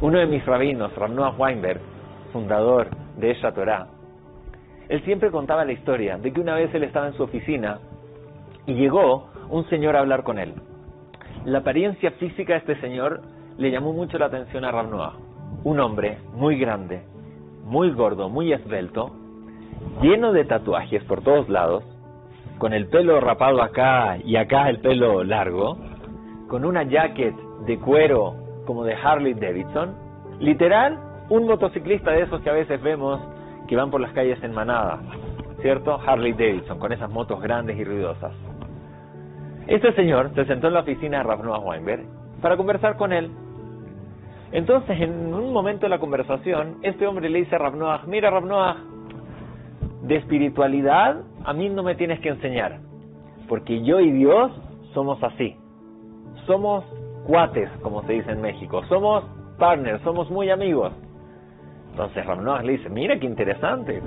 Uno de mis rabinos, Rav Weinberg, fundador de esa Torah, él siempre contaba la historia de que una vez él estaba en su oficina y llegó un señor a hablar con él. La apariencia física de este señor le llamó mucho la atención a Rav. Un hombre muy grande, muy gordo, muy esbelto, lleno de tatuajes por todos lados, con el pelo rapado acá y acá el pelo largo, con una jacket de cuero como de Harley Davidson, literal, un motociclista de esos que a veces vemos que van por las calles en manada, ¿cierto? Harley Davidson, con esas motos grandes y ruidosas. Este señor se sentó en la oficina de Rav Weinberg para conversar con él. Entonces, en un momento de la conversación, este hombre le dice a Rav mira Rav Noah, de espiritualidad a mí no me tienes que enseñar, porque yo y Dios somos así. Somos cuates, como se dice en México, somos partners, somos muy amigos. Entonces Ramnoah le dice, mira qué interesante,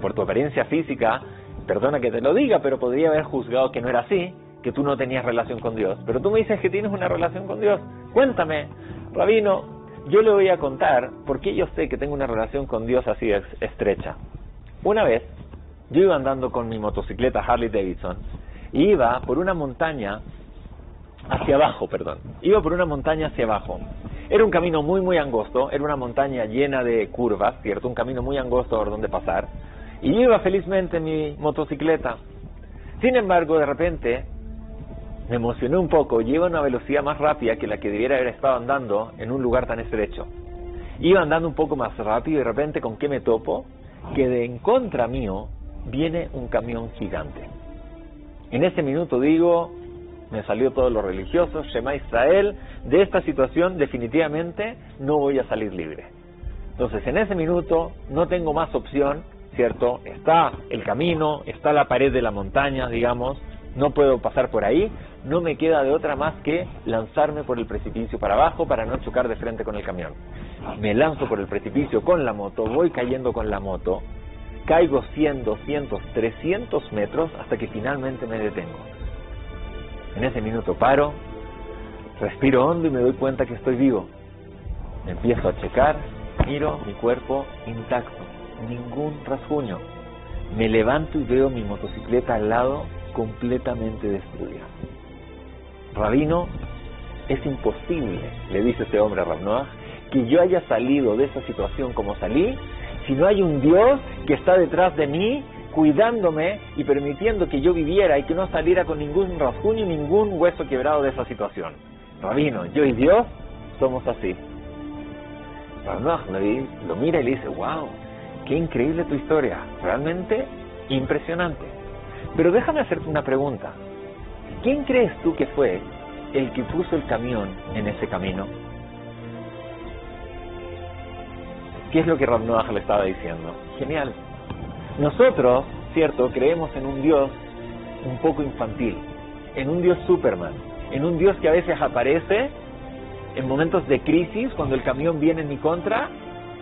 por tu apariencia física, perdona que te lo diga, pero podría haber juzgado que no era así, que tú no tenías relación con Dios. Pero tú me dices que tienes una relación con Dios. Cuéntame, Rabino, yo le voy a contar por qué yo sé que tengo una relación con Dios así estrecha. Una vez, yo iba andando con mi motocicleta Harley Davidson y iba por una montaña hacia abajo, perdón. Iba por una montaña hacia abajo. Era un camino muy, muy angosto, era una montaña llena de curvas, ¿cierto? Un camino muy angosto por donde pasar. Y iba felizmente mi motocicleta. Sin embargo, de repente, me emocioné un poco y a una velocidad más rápida que la que debiera haber estado andando en un lugar tan estrecho. Iba andando un poco más rápido y de repente, ¿con qué me topo? Que de en contra mío viene un camión gigante. En ese minuto digo, me salió todo lo religioso, Shema Israel, de esta situación definitivamente no voy a salir libre. Entonces, en ese minuto no tengo más opción, ¿cierto? Está el camino, está la pared de la montaña, digamos, no puedo pasar por ahí, no me queda de otra más que lanzarme por el precipicio para abajo para no chocar de frente con el camión. Me lanzo por el precipicio con la moto, voy cayendo con la moto, caigo 100, 200, 300 metros hasta que finalmente me detengo. En ese minuto paro, respiro hondo y me doy cuenta que estoy vivo. Me empiezo a checar, miro mi cuerpo intacto, ningún rasguño. Me levanto y veo mi motocicleta al lado completamente destruida. Rabino, es imposible, le dice este hombre a Rabnoah, que yo haya salido de esa situación como salí si no hay un Dios que está detrás de mí cuidándome y permitiendo que yo viviera y que no saliera con ningún rasguño y ningún hueso quebrado de esa situación. Rabino, yo y Dios somos así. Rabino lo mira y le dice, wow, qué increíble tu historia, realmente impresionante. Pero déjame hacerte una pregunta. ¿Quién crees tú que fue el que puso el camión en ese camino? ¿Qué es lo que Rabnoah le estaba diciendo? Genial, nosotros, cierto, creemos en un Dios un poco infantil, en un Dios Superman, en un Dios que a veces aparece en momentos de crisis, cuando el camión viene en mi contra,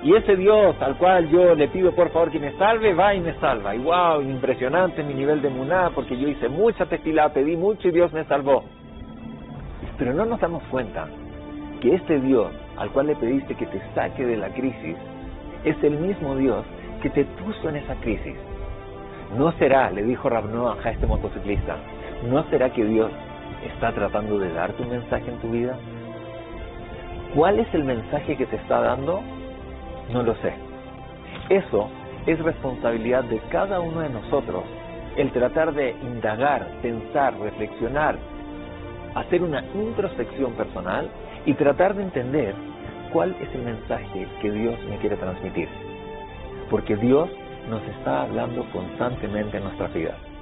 y ese Dios al cual yo le pido por favor que me salve, va y me salva. Y wow, impresionante mi nivel de muná, porque yo hice mucha tefilá, pedí mucho y Dios me salvó. Pero no nos damos cuenta que este Dios al cual le pediste que te saque de la crisis, es el mismo Dios que te puso en esa crisis. ¿No será, le dijo Rabnoah a este motociclista, ¿no será que Dios está tratando de darte un mensaje en tu vida? ¿Cuál es el mensaje que te está dando? No lo sé. Eso es responsabilidad de cada uno de nosotros, el tratar de indagar, pensar, reflexionar, hacer una introspección personal y tratar de entender cuál es el mensaje que Dios me quiere transmitir porque Dios nos está hablando constantemente en nuestras vidas.